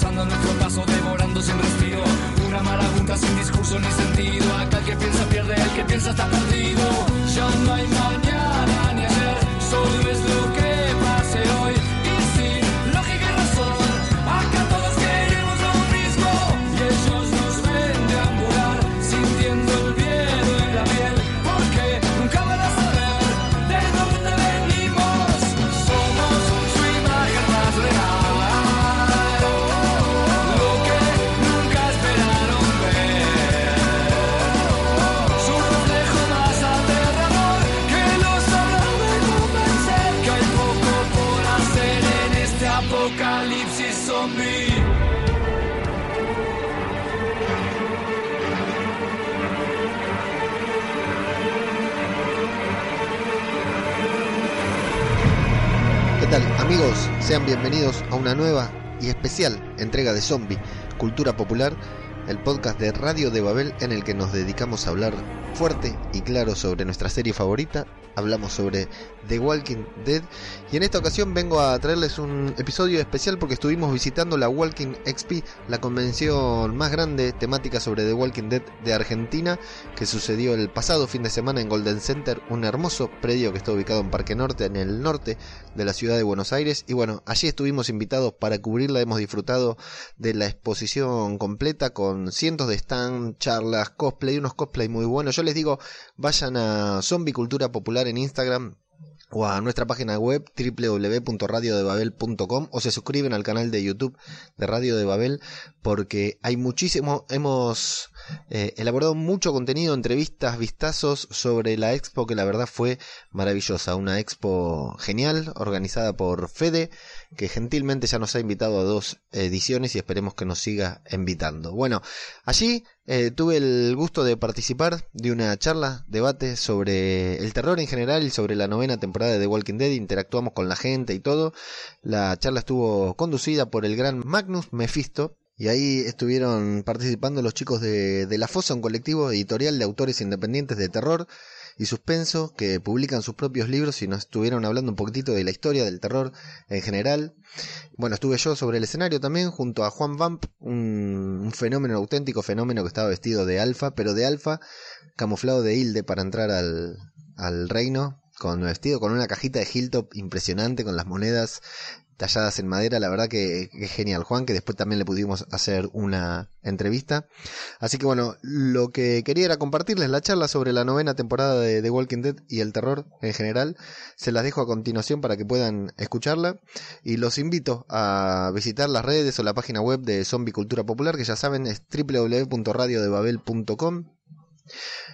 pasando nuestro paso, devorando sin respiro. Una marabunta sin discurso ni sentido. Acá el que piensa pierde, el que piensa está perdido. Ya no hay mañana amigos? Sean bienvenidos a una nueva y especial entrega de Zombie, Cultura Popular, el podcast de Radio de Babel en el que nos dedicamos a hablar fuerte y claro sobre nuestra serie favorita. Hablamos sobre The Walking Dead y en esta ocasión vengo a traerles un episodio especial porque estuvimos visitando la Walking XP, la convención más grande temática sobre The Walking Dead de Argentina que sucedió el pasado fin de semana en Golden Center, un hermoso predio que está ubicado en Parque Norte, en el norte de la ciudad de Buenos Aires. Y bueno, allí estuvimos invitados para cubrirla, hemos disfrutado de la exposición completa con cientos de stand, charlas, cosplay, unos cosplay muy buenos. Yo les digo, vayan a Zombie Cultura Popular en Instagram o a nuestra página web www.radiodebabel.com o se suscriben al canal de YouTube de Radio de Babel porque hay muchísimo, hemos eh, elaborado mucho contenido, entrevistas, vistazos sobre la expo que la verdad fue maravillosa, una expo genial organizada por Fede que gentilmente ya nos ha invitado a dos ediciones y esperemos que nos siga invitando. Bueno, allí eh, tuve el gusto de participar de una charla, debate sobre el terror en general y sobre la novena temporada de The Walking Dead. Interactuamos con la gente y todo. La charla estuvo conducida por el gran Magnus Mephisto. Y ahí estuvieron participando los chicos de, de La Fosa, un colectivo editorial de autores independientes de terror y suspenso que publican sus propios libros y nos estuvieron hablando un poquitito de la historia del terror en general. Bueno, estuve yo sobre el escenario también junto a Juan Vamp, un, un fenómeno, auténtico fenómeno que estaba vestido de alfa, pero de alfa camuflado de Hilde para entrar al, al reino con vestido con una cajita de Hilltop impresionante con las monedas talladas en madera, la verdad que, es genial Juan, que después también le pudimos hacer una entrevista. Así que bueno, lo que quería era compartirles la charla sobre la novena temporada de The Walking Dead y el terror en general. Se las dejo a continuación para que puedan escucharla y los invito a visitar las redes o la página web de Zombie Cultura Popular, que ya saben es www.radiodebabel.com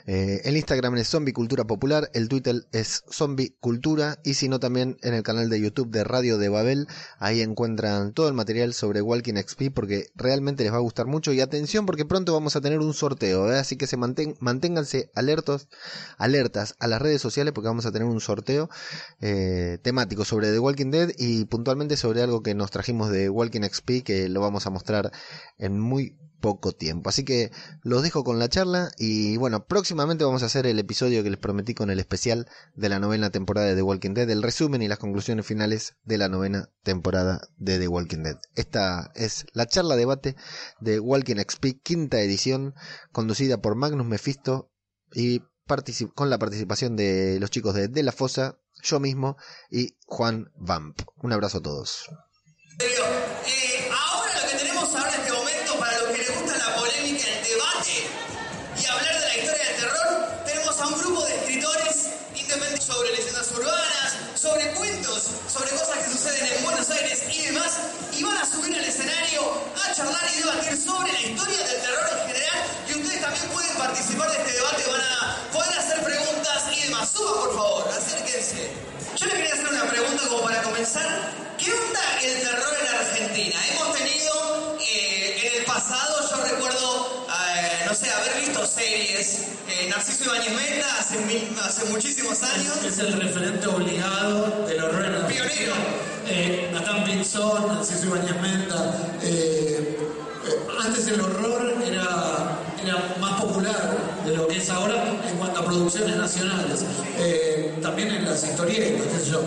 eh, el Instagram es Zombie Cultura Popular, el Twitter es Zombie Cultura y si no también en el canal de YouTube de Radio de Babel, ahí encuentran todo el material sobre Walking XP porque realmente les va a gustar mucho y atención porque pronto vamos a tener un sorteo, ¿eh? así que se manténganse alertos, alertas a las redes sociales porque vamos a tener un sorteo eh, temático sobre The Walking Dead y puntualmente sobre algo que nos trajimos de Walking XP que lo vamos a mostrar en muy poco tiempo. Así que los dejo con la charla y bueno, próximamente vamos a hacer el episodio que les prometí con el especial de la novena temporada de The Walking Dead, el resumen y las conclusiones finales de la novena temporada de The Walking Dead. Esta es la charla debate de Walking XP, quinta edición, conducida por Magnus Mephisto y con la participación de los chicos de De La Fosa, yo mismo y Juan Vamp. Un abrazo a todos. La polémica, el debate y hablar de la historia del terror, tenemos a un grupo de escritores independientes sobre leyendas urbanas, sobre cuentos, sobre cosas que suceden en Buenos Aires y demás, y van a subir al escenario a charlar y debatir sobre la historia del terror en general, y ustedes también pueden participar de este debate, van a poder hacer preguntas y demás. Suba, por favor, acérquense. Yo les quería hacer una pregunta como para comenzar. ¿Qué onda el terror en Argentina? Hemos tenido eh, en el pasado, yo recuerdo, eh, no sé, haber visto series. Eh, Narciso Ibáñez Meta hace, mil- hace muchísimos años. Es el referente obligado del horror en la Pionero. Eh, Nathan Pinzón, Narciso Ibáñez Menta. eh, eh, antes el horror era, era más popular de lo que es ahora en cuanto a producciones nacionales. Eh, también en las historietas, qué sé yo.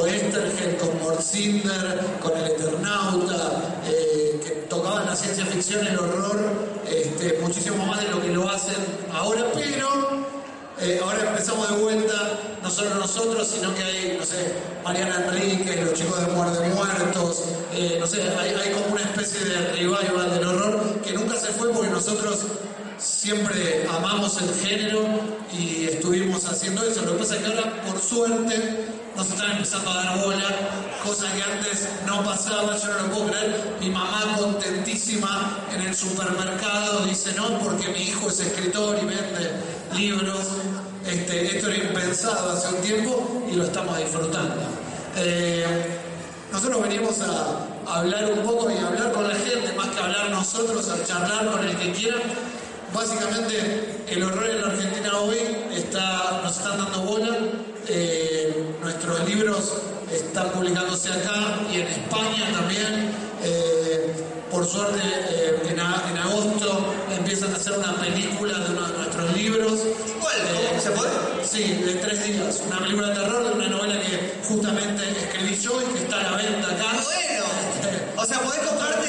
Oestergel con Morcinder, con El Eternauta, tocaban la ciencia ficción, el horror, este, muchísimo más de lo que lo hacen ahora, pero eh, ahora empezamos de vuelta, no solo nosotros, sino que hay, no sé, Mariana Enrique, los chicos de Muerde Muertos, eh, no sé, hay, hay como una especie de revival del horror que nunca se fue porque nosotros siempre amamos el género y estuvimos haciendo eso. Lo que pasa es que ahora, por suerte, nos están empezando a dar bola, cosa que antes no pasaba, yo no lo puedo creer. Mi mamá contentísima en el supermercado dice, no, porque mi hijo es escritor y vende libros. Este, esto era impensado hace un tiempo y lo estamos disfrutando. Eh, nosotros venimos a hablar un poco y hablar con la gente, más que hablar nosotros, a charlar con el que quiera Básicamente, el horror en la Argentina hoy está, nos están dando bola. Eh, nuestros libros están publicándose acá y en España también. Eh, por suerte, eh, en, agosto empiezan a hacer una película de uno de nuestros libros. ¿Cuál? ¿Se puede? Sí, de tres días. Una película de terror de una novela que justamente escribí yo y que está a la venta acá. Bueno, o sea, podés comprarte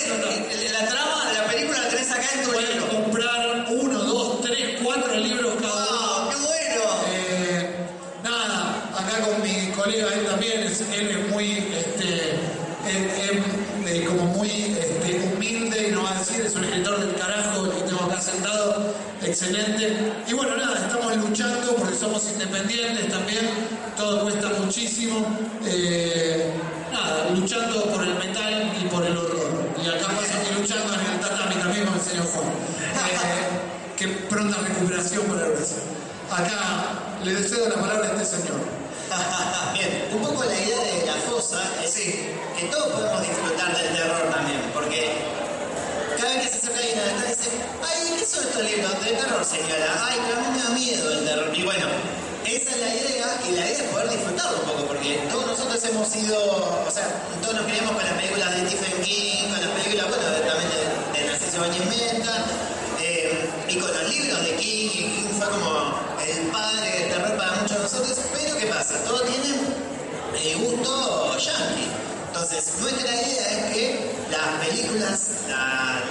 la trama de la película, la tenés acá en tu Pueden comprar uno, dos, tres, cuatro libros cada uno. ¡Qué bueno! Eh, nada, acá con mi colega él también, es, él es muy, este, eh, como muy este, humilde y no va a decir, es un escritor del carajo el que tengo acá sentado, excelente. Y bueno, nada, estamos luchando porque somos independientes también, todo cuesta muchísimo. Eh, nada, luchando por el metal y por el horror. Y acá paso y luchando en el tatami también con el señor Juan. Eh, que pronta recuperación por el brazo. Acá le deseo la palabra a este señor. Bien, un poco la idea de la fosa es que todos podemos disfrutar del terror también, porque cada vez que dice, ay, ¿qué son estos libros de terror, señora? Ay, mí me da miedo el terror. Y bueno, esa es la idea, y la idea es poder disfrutarlo un poco, porque todos nosotros hemos sido, o sea, todos nos criamos con las películas de Stephen King, con las películas, bueno, también de, de Narciso Bañez eh, y con los libros de King, y King fue como el padre del terror para muchos de nosotros, pero ¿qué pasa? Todo tiene eh, gusto yankee. Entonces, nuestra idea es que las películas,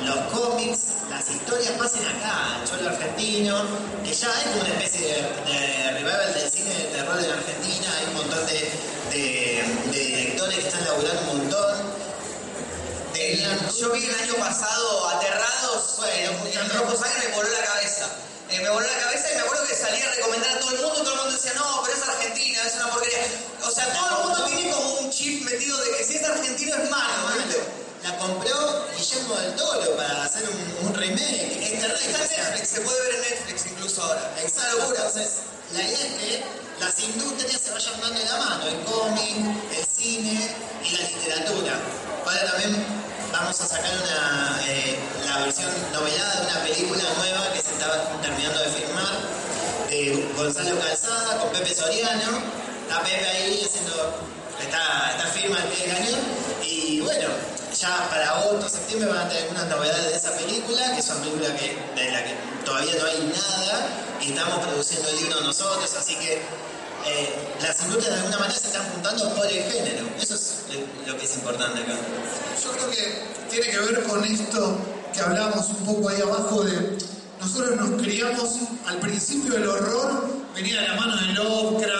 los cómics, las historias pasen acá, en suelo argentino, que ya hay una especie de, revival del cine de terror en Argentina, hay un montón de, directores que están laburando un montón. yo vi el año pasado Aterrados, bueno, rojo sangre me voló la cabeza. Eh, me voló la cabeza y me acuerdo que salía a recomendar a todo el mundo, todo el mundo decía, no, pero es Argentina, es una porquería. O sea, todo el mundo tiene como un chip metido de que si es argentino es malo, La compró Guillermo del Toro para hacer un, remake. Está en Netflix, se puede ver en Netflix incluso ahora. Locura. Entonces, la idea es que las industrias se vayan dando de la mano, el cómic, el cine y la literatura. Ahora también vamos a sacar una, eh, la versión novelada de una película nueva que se estaba terminando de filmar, de Gonzalo Calzada con Pepe Soriano. Está Pepe ahí haciendo, está, está firma el pie de cañón. Y bueno, ya para agosto, septiembre van a tener algunas novedades de esa película, que es una película que, de la que todavía no hay nada, y estamos produciendo el libro nosotros, así que eh, las industrias de alguna manera se están juntando por el género. Eso es lo que es importante acá. Yo creo que tiene que ver con esto que hablábamos un poco ahí abajo de nosotros nos criamos al principio del horror, venía de la mano de Lovecraft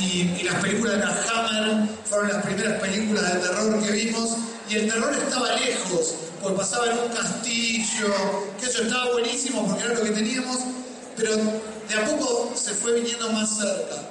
y, las películas de la Hammer fueron las primeras películas de terror que vimos y el terror estaba lejos, porque pasaba en un castillo, que eso estaba buenísimo porque era lo que teníamos, pero de a poco se fue viniendo más cerca.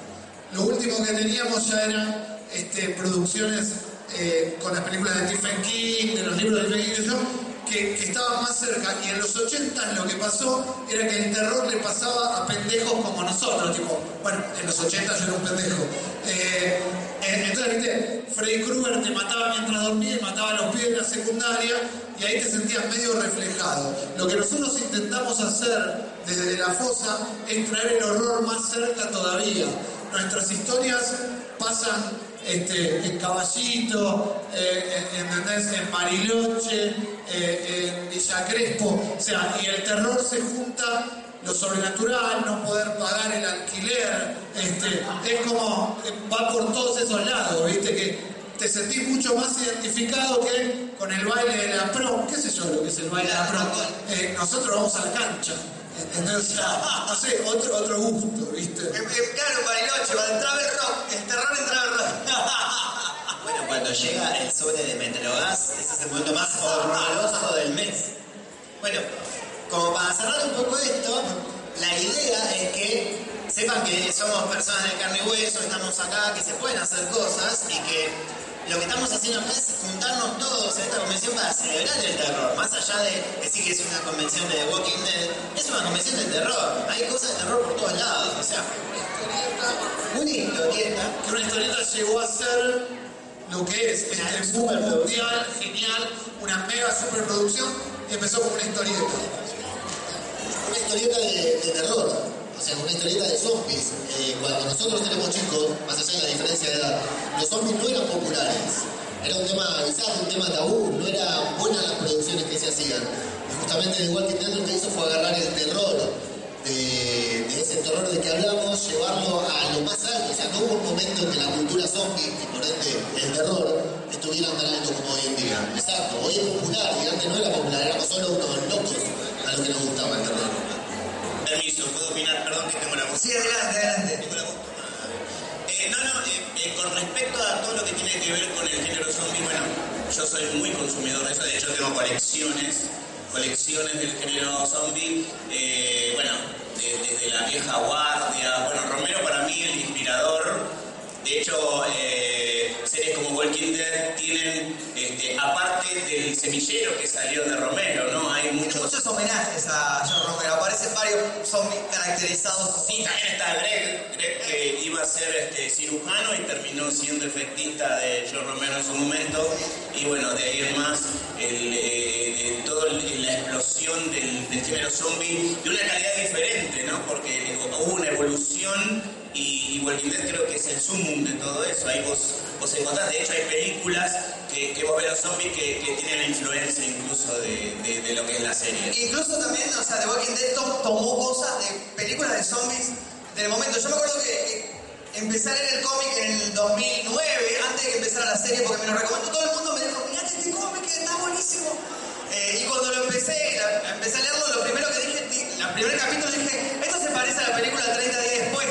Lo último que teníamos ya eran este, producciones eh, con las películas de Stephen King, de los libros de Stephen King, que, que estaban más cerca. Y en los 80 lo que pasó era que el terror le pasaba a pendejos como nosotros. Tipo, bueno, en los 80 yo era un pendejo. Eh, entonces, viste, Freddy Krueger te mataba mientras dormía y mataba a los pies de la secundaria y ahí te sentías medio reflejado. Lo que nosotros intentamos hacer desde la fosa es traer el horror más cerca todavía. Nuestras historias pasan este, en Caballito, eh, en, en Mariloche, eh, en Villa Crespo, o sea, y el terror se junta lo sobrenatural, no poder pagar el alquiler, este, es como, va por todos esos lados, viste, que te sentís mucho más identificado que con el baile de la prom, qué sé yo lo que es el baile de la prom, eh, nosotros vamos a la cancha. ¿Entendés? no sé, otro, otro gusto, ¿viste? Eh, eh, claro, Bariloche, entraba el rock, el terror entraba el rock. Bueno, cuando llega el sobre de Metrogas, ese es el momento más horroroso del mes. Bueno, como para cerrar un poco esto, la idea es que sepan que somos personas de carne y hueso, estamos acá, que se pueden hacer cosas y que lo que estamos haciendo es juntarnos todos en esta convención para celebrar el terror. Más allá de decir que es una convención de Walking Dead, es una convención de terror. Hay cosas de terror por todos lados. O sea, una historieta. Que una historieta llegó a ser lo que es, Una este superproducción. mundial, genial, una mega superproducción, y empezó como una historieta. una historieta de terror, o sea, una historieta de zombies. Eh, cuando nosotros éramos chicos, más allá de la diferencia de edad, los zombies no eran populares. Era un tema bizarro, un tema tabú, no eran buenas las producciones que se hacían. Y justamente The Walking Dead lo que hizo fue agarrar el terror, de, de ese terror de que hablamos, llevarlo a lo más alto. O sea, no hubo un momento en que la cultura zombie, y por ende el terror, estuviera tan alto como hoy en día. Exacto, hoy es popular, y antes no era popular, éramos solo unos locos a los que nos gustaba el terror. Perdón que tengo la voz. Sí, adelante, adelante. Tengo la voz. Eh, no, no, eh, eh, con respecto a todo lo que tiene que ver con el género zombie, bueno, yo soy muy consumidor de eso, de hecho tengo colecciones, colecciones del género zombie, bueno, de- desde la vieja guardia, bueno, Romero para mí el inspirador, de hecho, eh, series como Walking Dead tienen, este, aparte del semillero que salió de Romero, ¿no? Hay muchos muchos homenajes a John Romero. Aparecen varios zombies caracterizados Sí, también está Greg, Greg que iba a ser este, cirujano y terminó siendo efectista de John Romero en su momento. Y bueno, de ahí en más, el, eh, de toda la explosión del, del género zombie de una calidad diferente, ¿no? Porque hubo una evolución y, Walking creo que es el sumum de todo eso. Ahí vos, vos encontrás, de hecho hay películas que, que vos ves los zombies que, tienen la influencia incluso de, lo que es la serie. Incluso también, o sea, The Walking Dead to- tomó cosas de películas de zombies del momento. Yo me acuerdo que, que empecé a leer el cómic en el 2009, antes de que empezara la serie, porque me lo recomendó todo el mundo, me dijo, mirate este cómic que está buenísimo. Eh, y cuando lo empecé, empecé a leerlo, lo primero que dije, di- el primer capítulo dije, esto se parece a la película 30 días después,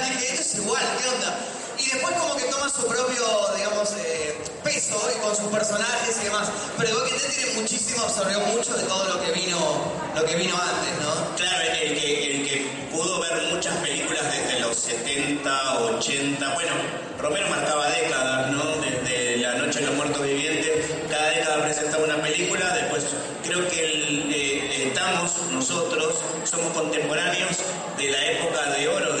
esto es igual, ¿qué onda? Y después como que toma su propio, digamos, eh, peso con sus personajes y demás. Pero Walking Dead tiene muchísimo, absorbió mucho de todo lo que vino, lo que vino antes, ¿no? Claro, el que, el que pudo ver muchas películas desde los 70, 80, bueno, Romero marcaba décadas, ¿no? Desde La Noche de los Muertos Vivientes, cada década presentaba una película, después creo que eh, estamos nosotros, somos contemporáneos de la época de oro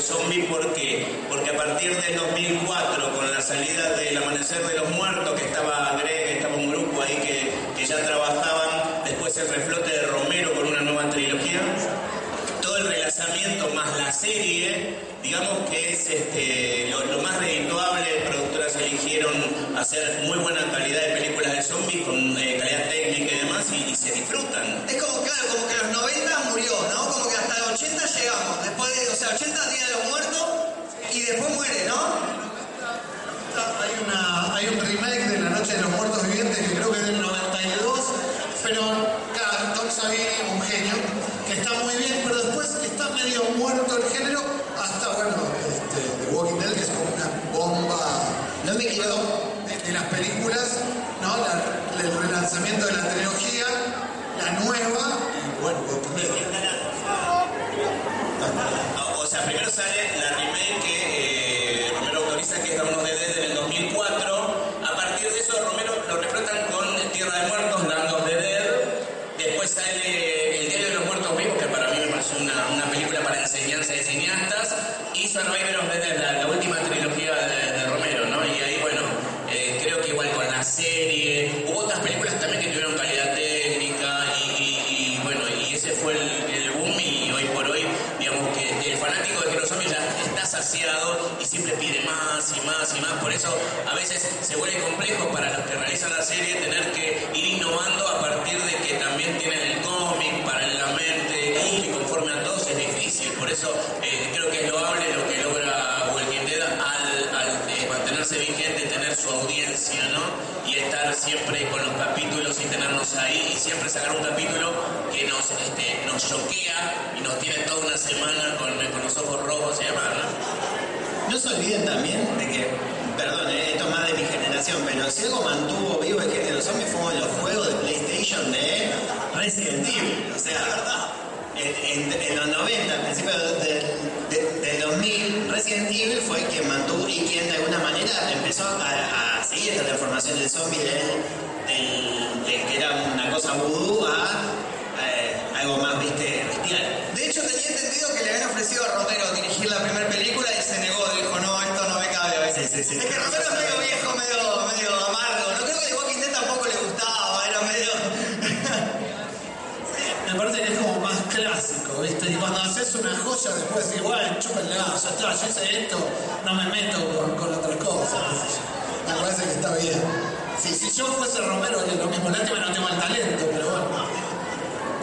del zombie, ¿por qué? Porque a partir del 2004, con la salida del Amanecer de los Muertos, que estaba Greg, estaba un grupo ahí que, que ya trabajaban, después el reflote de Romero con una nueva trilogía, todo el relanzamiento más la serie, digamos que es este, lo, lo más redituable, hacer muy buena calidad de películas de zombies con eh, calidad técnica y demás y, y se disfrutan. Es como, claro, como que los 90 murió, ¿no? Como que hasta los 80 llegamos. Después de, o sea, 80 días de los muertos y después muere, ¿no? Hay, una, hay un remake de La Noche de los Muertos Vivientes que creo que es del 92, pero claro, Tom Savini, un genio, que está muy bien, pero después está medio muerto el género, hasta, bueno, este, The Walking Dead, que es como una bomba De, de las películas, ¿no? El relanzamiento de la trilogía, la nueva, y bueno, Dead. O sea, primero sale la remake que eh, Romero autoriza, que es the Dead en el 2004. A partir de eso, Romero lo reflotan con Tierra de Muertos, Land of the Dead. Después sale El Diario de los Muertos Vivos, que para mí me pareció una, película para enseñanza de cineastas. Y Survivor of the la última trilogía Por eso a veces se vuelve complejo para los que realizan la serie tener que ir innovando a partir de que también tienen el cómic para la mente y conforme a todos es difícil. Por eso eh, creo que es loable lo que logra Walking al, eh, mantenerse vigente, tener su audiencia, ¿no? Y esta siempre sacar un capítulo que nos, este, nos choquea y nos tiene toda una semana con, con los ojos rojos y demás, ¿no? No se olviden también de que, perdón, eh, esto es más de mi generación, pero si algo mantuvo vivo el género zombie fueron los juegos de PlayStation de Resident Evil. O sea, en, en- los 90, al principio de- de- del 2000, Resident Evil fue quien mantuvo y quien de alguna manera empezó a, seguir esta transformación del zombie del, del- del que era una cosa vudú a eh, algo más, viste, bestial. De hecho, tenía entendido que le habían ofrecido a Romero dirigir la primera película y se negó, Es que Romero es medio viejo, medio, medio amargo. No creo que The Walking Dead tampoco le gustaba, era medio... Me parece que es como más clásico, ¿viste? Y cuando haces una joya, después decís, bueno, chúpenla, ya está, yo hice esto, no me meto con, con otras cosas. Me parece que está bien. Si, si yo fuese Romero, haría lo mismo. Lástima no tengo el talento, pero bueno.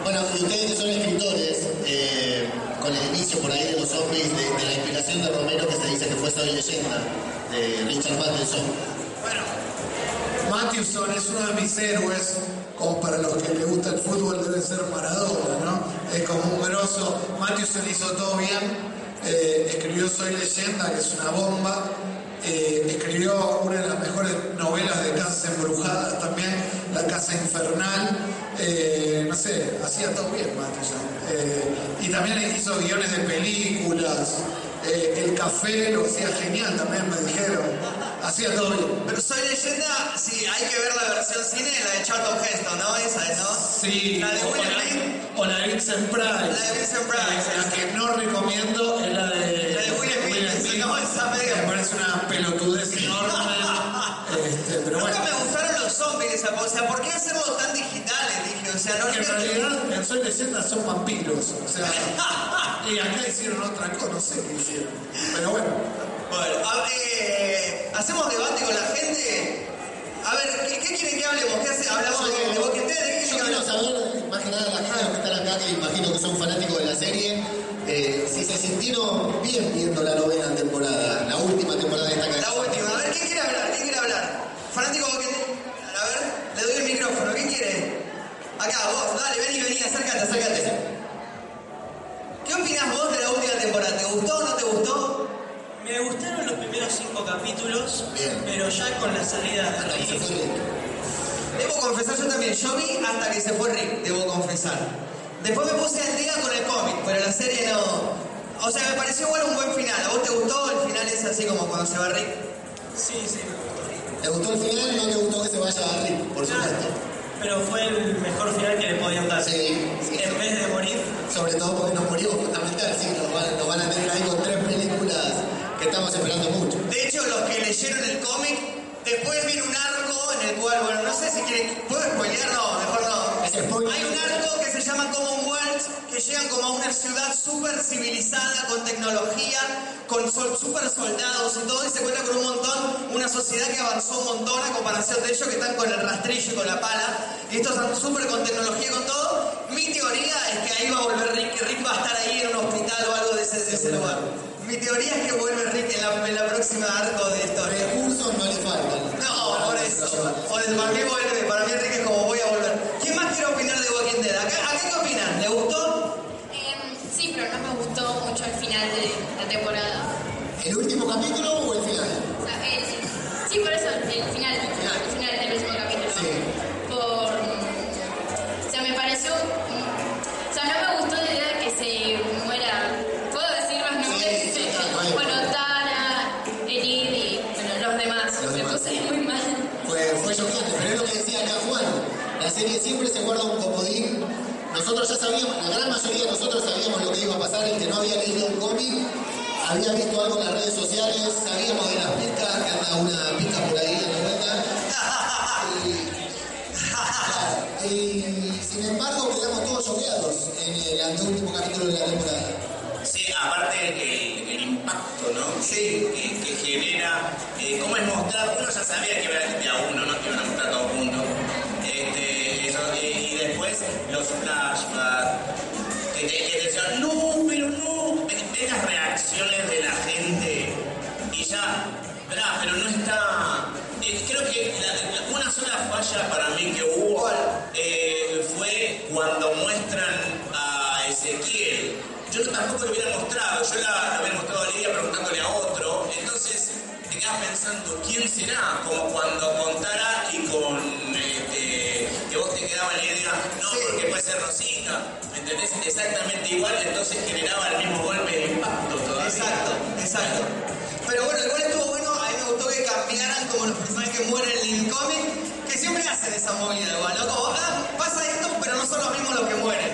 Bueno, y ustedes que son escritores, eh, con el inicio por ahí de los zombies, de, de la inspiración de Romero, que se dice que fue Soy Leyenda, de Richard Matheson. Bueno, Matthewson es uno de mis héroes, como para los que les gusta el fútbol debe ser Maradona, ¿no? Es como un grosso. Matthewson hizo todo bien, eh, escribió Soy Leyenda, que es una bomba, eh, escribió una de las mejores novelas de casas embrujadas también, La Casa Infernal, eh, no sé, hacía todo bien Matthewson. Eh, y también hizo guiones de películas, eh, El Café lo hacía genial también, me dijeron, hacía todo bien. Pero Soy Leyenda, sí, hay que ver la versión cine, la de Charlton Heston, ¿no? Esa es, ¿no? Sí, La de o Will la, Smith. o la de Vincent Price. La de Vincent Price, La, que no recomiendo es la de, La de Will Smith, no, esa medio- Me parece una pelotudez enorme. este, pero bueno. Nunca me gustaron los zombies. O sea, ¿por qué hacerlo tan digitales? Dije, o sea, no Porque en realidad en Soy Leyenda son vampiros. O sea, y acá hicieron otra cosa, no sé qué hicieron. Pero bueno. Bueno, a eh, hacemos debate con la gente. A ver, ¿qué, qué quieren que hablemos? ¿Qué hace? ¿Hablamos de, de Walking Dead? ¿De qué Yo quiero saber, más que nada la gente que están acá, que imagino que son fanáticos de la serie, eh, si se sintieron bien viendo la novena temporada, la última temporada de esta La canción. última. A ver, ¿quién quiere hablar? ¿Quién quiere hablar? Fanático de Walking Dead. A ver, le doy el micrófono. ¿Quién quiere? Acá, vos, dale, vení, vení, acércate, acércate. Temporada? ¿Te gustó o no te gustó? Me gustaron los primeros cinco capítulos, Bien. pero ya con la salida de Rick, Rick. Debo confesar, yo también. Yo vi hasta que se fue Rick, debo confesar. Después me puse al día con el cómic, pero la serie no. O sea, me pareció igual un buen final. ¿A vos te gustó? El final es así como cuando se va Rick. sí, sí, ¿Te gustó el final? ¿No te gustó que se vaya a Rick? Por supuesto. Pero fue el mejor final que le podían dar. Sí, sí. En vez de morir, Sobre todo porque nos morimos justamente así, nos van, nos van a tener ahí con tres películas que estamos esperando mucho. De hecho, los que leyeron el cómic, después viene un arco en el cual, bueno, no sé si quieren. ¿Puedo spoilear? No, mejor no. Hay un arco que se llama Commonwealth, que llegan como a una ciudad súper civilizada, con tecnología, con súper soldados y todo, y se encuentra con un montón, una sociedad que avanzó un montón a comparación de ellos que están con el rastrillo y con la pala, y estos están súper con tecnología y con todo. Mi teoría es que ahí va a volver Rick, que Rick va a estar ahí en un hospital o algo de ese, de ese lugar. Mi teoría es que vuelve Rick en la, en la próxima arco de historia. Recursos no le faltan. No, por eso. Por eso, para mí vuelve, para mí Enrique es como voy a volver. ¿Quién más quiere opinar acá qué opinan? ¿Le gustó? Em, sí, pero no me gustó mucho el final de la temporada. ¿El último capítulo o el final? O sea, sí, por eso, el final, el final del último capítulo. Sí. Por. O sea, me pareció. O sea, no me gustó la idea de que se muera. ¿Puedo decir los nombres? Sí, sí, claro, ahí. Bueno, Tara, Elid y bueno, los demás. Los me demás. puse muy mal. Fue, fue choqueante, pero es lo que decía acá Juan. La serie siempre se guarda un comodín. Nosotros ya sabíamos, la gran mayoría de nosotros sabíamos lo que iba a pasar, el que no había leído un cómic, había visto algo en las redes sociales, sabíamos de las pistas, que anda una pista por ahí dando vuelta. Y, y sin embargo quedamos todos choqueados en el anteúltimo capítulo de la temporada. Sí, aparte el, el impacto, ¿no? Sí. Que, que genera, eh, cómo es mostrar, uno ya sabía que iba a a uno, ¿no? Que iban a mostrar todos juntos. pero no está. Eh, creo que una sola falla para mí que hubo eh, fue cuando muestran a Ezequiel. Yo tampoco lo hubiera mostrado, yo la, la, hubiera mostrado a Lidia preguntándole a otro. Entonces te quedas pensando, ¿quién será? Como cuando contara y con. Este, que vos te quedabas la idea, no, porque puede ser Rosita. ¿Me ¿Entendés? Exactamente igual, entonces generaba el mismo golpe de impacto todavía. Exacto, exacto. Pero bueno, igual como los personajes que mueren en el cómic, que siempre hacen esa movida igual, ¿no? Como, ah, pasa esto, pero no son los mismos los que mueren.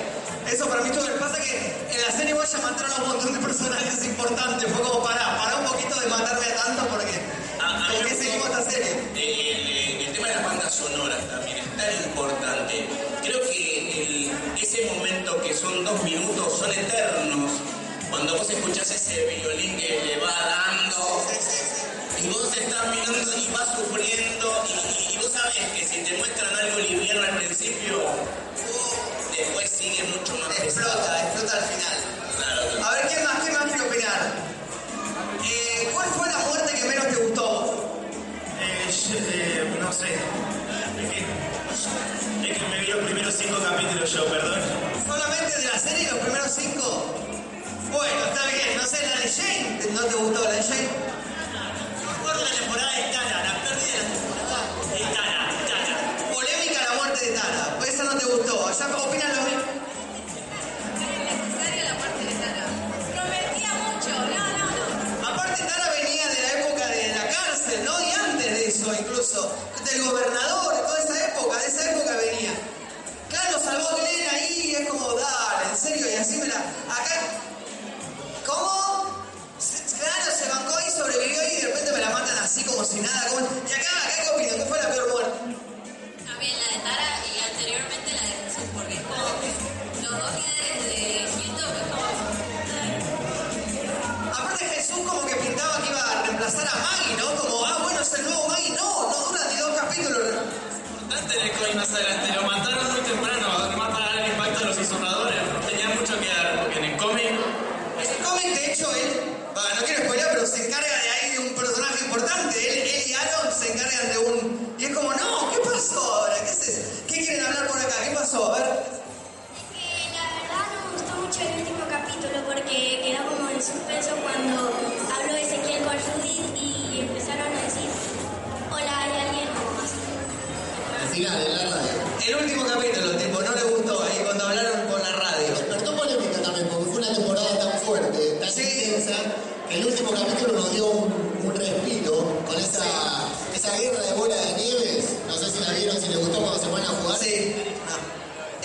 Eso para mí bien. Pasa que en la serie igual ya mataron a un montón de personajes importantes. Fue como, para, para un poquito de matarme a tanto porque A- a mí ¿con me qué seguimos esta serie? El, el tema de las bandas sonoras también es tan importante. Creo que el- ese momento que son dos minutos son eternos. Cuando vos escuchás ese violín que le va dando y vos estás mirando y vas sufriendo y, y vos sabés que si te muestran algo liviano al principio, después sigue mucho más pesado. Explota, explota al final. Claro. A ver, ¿quién más, quién más quiere opinar? Eh, ¿Cuál fue la muerte que menos te gustó? Eh, yo, eh, no sé. Es que, es que me vi los primeros cinco capítulos yo, perdón. ¿Solamente de la serie los primeros cinco? Bueno, está bien, no sé, la de Jane, ¿no te gustó la de Jane? De la temporada de Tara, Tara. Polémica la muerte de pues esa no te gustó, allá opinan lo mismo. Innecesaria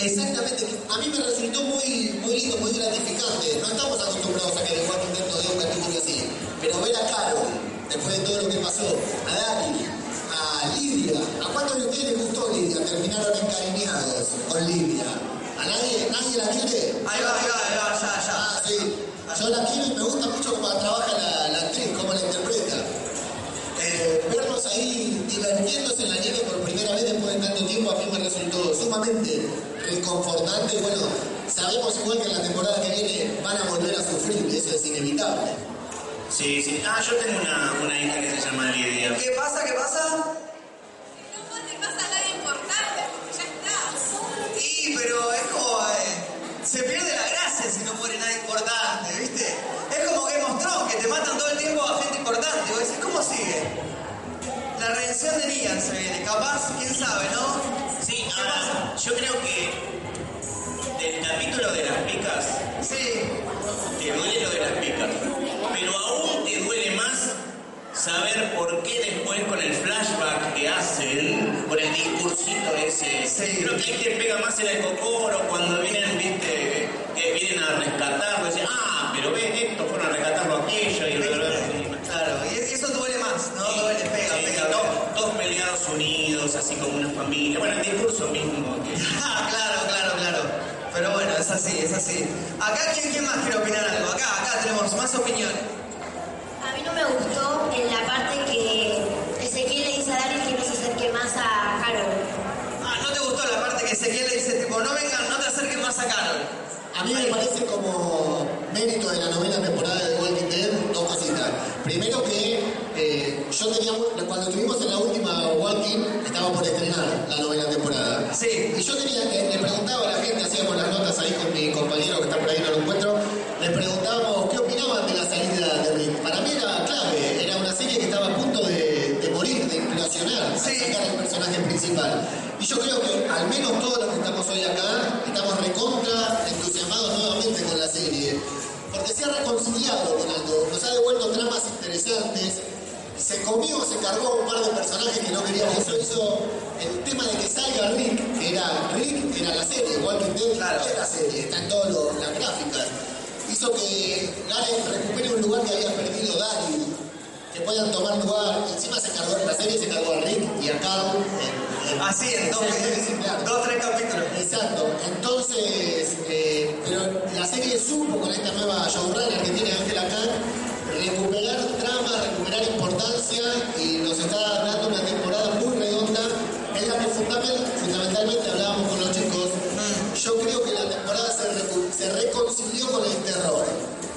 Exactamente, a mí me resultó muy, muy lindo, muy gratificante. No estamos acostumbrados a que el Dead nos dé un capítulo así, pero ver a Carol, después de todo lo que pasó, a Dani, a Lidia, ¿a cuántos de ustedes les gustó Lidia? Terminaron encariñados con Lidia. ¿A nadie? ¿Nadie la quiere? Ahí va, ahí va, ahí va, ya, ya. Ah, sí. Yo la quiero y me gusta mucho cómo trabaja la, la actriz, cómo la interpreta. Eh, verlos ahí divirtiéndose en la nieve por primera vez después de tanto tiempo a mí me resultó sumamente reconfortante. Bueno, sabemos igual que en la temporada que viene van a volver a sufrir, eso es inevitable. Sí, sí. Ah, yo tengo una, una hija que se llama Lidia. ¿Qué pasa? ¿Qué pasa? No te pasa nada importante, porque ya está. Sí, pero es como. eh, se pierde la gracia si no muere nada importante, ¿viste? Es como of Thrones, que te matan todo el tiempo a gente importante. Vos decís, ¿cómo sigue? La redención de Negan se viene, capaz, quién sabe, ¿no? Sí, ahora, yo creo que capítulo de las picas, Sí. te duele lo de las picas, pero aún te duele más saber por qué después con el flashback que hacen, con el discursito ese, Sí. creo que ahí te pega más en el cocoro cuando vienen, viste, que vienen a rescatarlo, dicen, ah, pero ve, esto fueron a rescatarlo aquello y bla, bla, bla. Claro, y eso duele más, ¿no? Duele, pega, Sí, todos peleados unidos, así como una familia. Bueno, el discurso mismo. que- Ah, claro, claro, claro. Pero bueno, es así, es así. Acá, ¿quién, quién más quiere opinar algo? Acá, acá tenemos más opiniones. A mí no me gustó en la parte que Ezequiel le dice a Daryl que no se acerque más a Carol. Ah, ¿no te gustó la parte que Ezequiel le dice, tipo, no vengan, no te acerquen más a Carol? A mí me parece como mérito de la novena temporada de Walking Dead dos cositas. Primero que eh, yo tenía, cuando estuvimos en la última Walking, estaba por estrenar la novena temporada. Sí. Y yo tenía, le, preguntaba hacíamos las notas ahí con mi compañero que está por ahí, no lo encuentro, les preguntábamos qué opinaban de la salida de Rick. Para mí era clave, era una serie que estaba a punto de, de morir, de implosionar, sí. sacar el personaje principal. Y yo creo que al menos todos los que estamos hoy acá estamos recontra, entusiasmados nuevamente con la serie. Porque se ha reconciliado con algo, nos ha devuelto tramas interesantes, se comió, se cargó un par de personajes que no queríamos. Eso hizo el tema de que salga Rick, que era Rick, era la serie, Walking Dead claro. era la serie, está en todas las gráficas. Hizo que Gareth recupere un lugar que había perdido Daryl, que puedan tomar lugar. Encima se cargó en la serie, se cargó a Rick y a Carl. Así, en dos, dos, tres capítulos. Exacto. Entonces, eh, pero la serie supo con esta nueva showrunner que tiene Khan recuperar importancia y nos está dando una temporada muy redonda en la que fundamentalmente hablábamos con los chicos. Yo creo que la temporada se, reconcilió con el terror.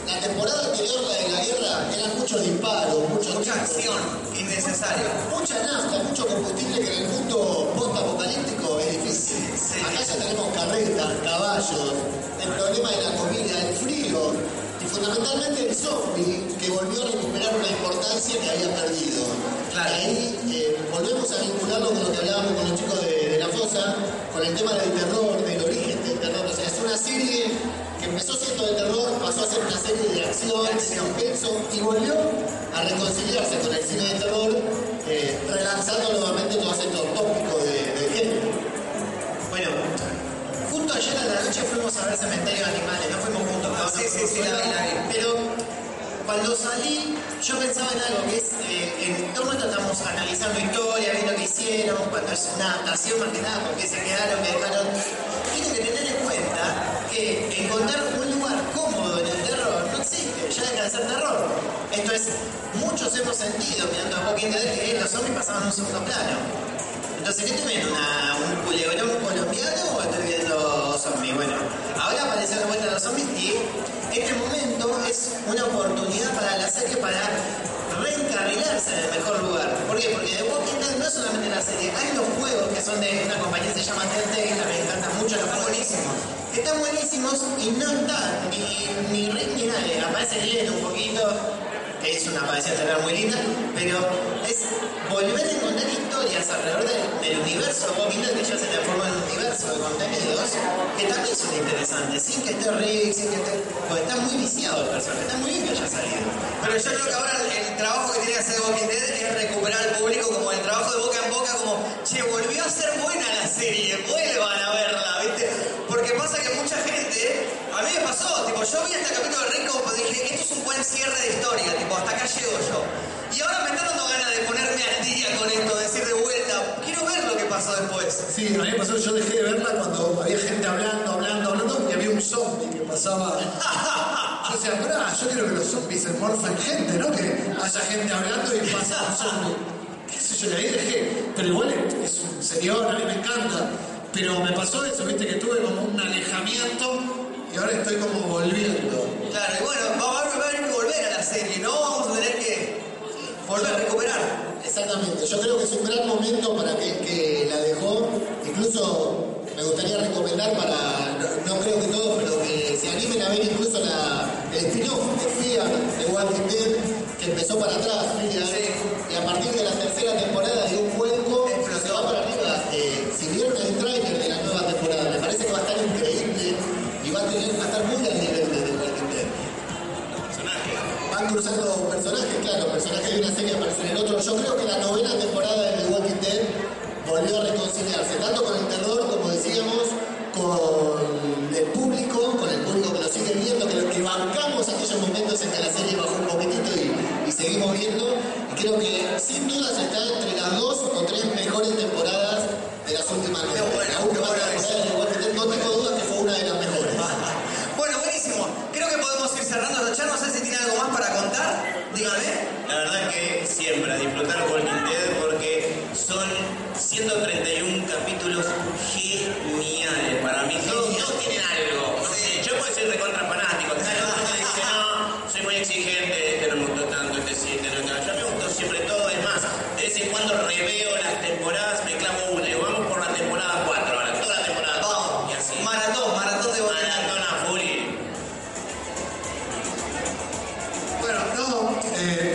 La temporada anterior, la de la guerra, eran muchos disparos, mucha acción innecesaria. Mucha nafta, mucho combustible que en el mundo post-apocalíptico es difícil. Acá ya tenemos carretas, caballos, el problema de la comida, el frío fundamentalmente el zombie que volvió a recuperar una importancia que había perdido. Claro. Ahí eh, volvemos a vincularlo con lo que hablábamos con los chicos de, La Fosa, con el tema del terror, del origen del terror. O sea, es una serie que empezó siendo de terror, pasó a ser una serie de acción, de suspenso y volvió a reconciliarse con el cine de terror, eh, relanzando nuevamente todos estos tópicos de, la noche fuimos a ver Cementerio de Animales, no fuimos juntos, sí, sí, sí, la la. Pero cuando salí, yo pensaba en algo que es, eh, en todo momento estamos analizando historia, viendo qué hicieron, cuando es una adaptación más que nada, porque se quedaron, que dejaron. Tienen que tener en cuenta que encontrar un lugar cómodo en el terror no existe, ya deja de ser terror. Esto es, muchos hemos sentido mirando a Walking Dead que los zombies pasaban a un segundo plano. Entonces, ¿qué estoy viendo? ¿Un culebrón colombiano o estoy viendo zombies? Bueno, ahora aparecen de vuelta los zombies y este momento es una oportunidad para la serie para reencarrilarse en el mejor lugar. ¿Por qué? Porque The Walking Dead no es solamente la serie, hay los juegos que son de una compañía que se llama Telltale, que me encantan mucho, los están buenísimos. Están buenísimos y no están ni, ni Rick ni nadie. Aparece bien un poquito, es una aparición tener muy linda, pero es volver a encontrar alrededor del, universo Walking Dead, que ya se transforma en un universo de contenidos, que también son interesantes, sin que esté Rick, sin que esté... Porque está muy viciado el personaje, está muy bien que salido. Pero yo creo que ahora el, trabajo que tiene que hacer Walking Dead es recuperar al público como el trabajo de boca en boca, como, che, volvió a ser buena la serie, vuelvan a verla, ¿viste? Porque pasa que mucha gente, a mí me pasó, tipo, yo vi este capítulo de Rick como dije, esto es un buen cierre de historia, tipo, hasta acá llego yo. Y ahora me está dando ganas de ponerme al día con esto, de decir de después. Sí, a mí me pasó, yo dejé de verla cuando había gente hablando, hablando, hablando, y había un zombie que pasaba. yo decía, pará, yo quiero que los zombies se morfen gente, ¿no? Que haya gente hablando y pasa un zombie. ¿Qué sé yo? Y ahí dejé. Pero igual es un señor, a mí me encanta. Pero me pasó eso, viste, que tuve como un alejamiento y ahora estoy como volviendo. Claro, y bueno, va a haber que volver a la serie, ¿no? Vamos a tener que volver a recuperar. Exactamente, yo creo que es un gran momento para que, que la dejó, incluso me gustaría recomendar para, no, creo que todos, pero que se animen a ver incluso la, el spin-off de FIA de Walking Dead, que empezó para atrás, y a partir de la tercera temporada dio un vuelco, se va para arriba. Eh, si vieron el trailer de la nueva temporada, me parece que va a estar increíble y va a, tener, va a estar muy al nivel de The Walking Dead. Van cruzando personajes, claro, personajes de una serie aparecen en otro. Yo creo que la novena temporada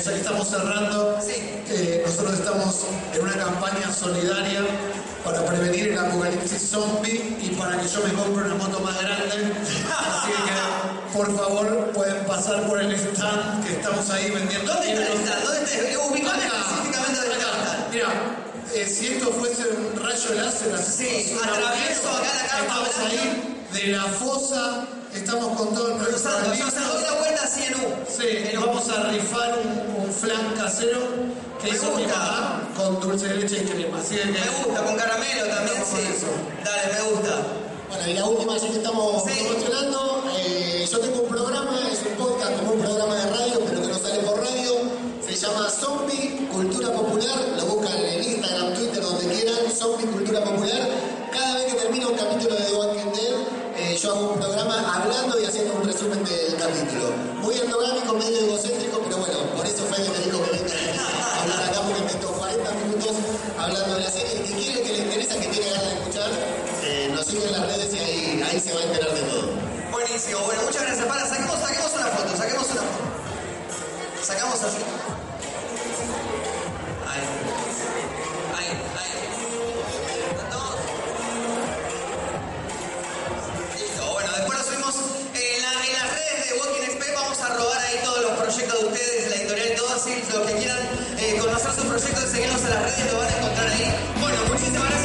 ya que estamos cerrando, Sí. eh, nosotros estamos en una campaña solidaria para prevenir el apocalipsis zombie y para que yo me compre una moto más grande. Así que, por favor, pueden pasar por el stand que estamos ahí vendiendo. ¿Dónde está el stand? ¿Dónde está? Ubicame específicamente dónde está el stand. Mira, eh, si esto fuese un rayo láser, así Sí, atravieso acá la carpa Estamos ahí de la fosa, estamos con todos nuestros Cruzando, yo se doy la vuelta así en U. Sí, y vamos a rifar un, un flan casero que Me hizo mi gusta. mamá con dulce de leche y crema. Así que Me gusta, con caramelo también, sí. eso. Dale, me gusta. Bueno, y la última, ya que estamos Sí. promocionando, eh, yo tengo un programa, es un podcast como un programa de radio, pero que no sale por radio. Se llama Zombie Cultura Popular. Lo buscan en Instagram, Twitter, donde quieran. Zombie Cultura Popular. Cada vez que termina un capítulo de The Walking Dead, eh, yo hago un programa hablando y haciendo un resumen del capítulo. Muy endogámico, medio egocéntrico, me dijo que hablar acá porque me estos 40 minutos hablando de la serie. Que quiere, que le interesa, que tiene ganas de escuchar, eh, nos sigue en las redes y ahí, ahí se va a enterar de todo. Buenísimo, bueno, muchas gracias. Para, saquemos, saquemos una foto, saquemos una foto. Sacamos así. Conocer sus proyectos, seguirnos en las redes, lo van a encontrar ahí. Bueno, muchísimas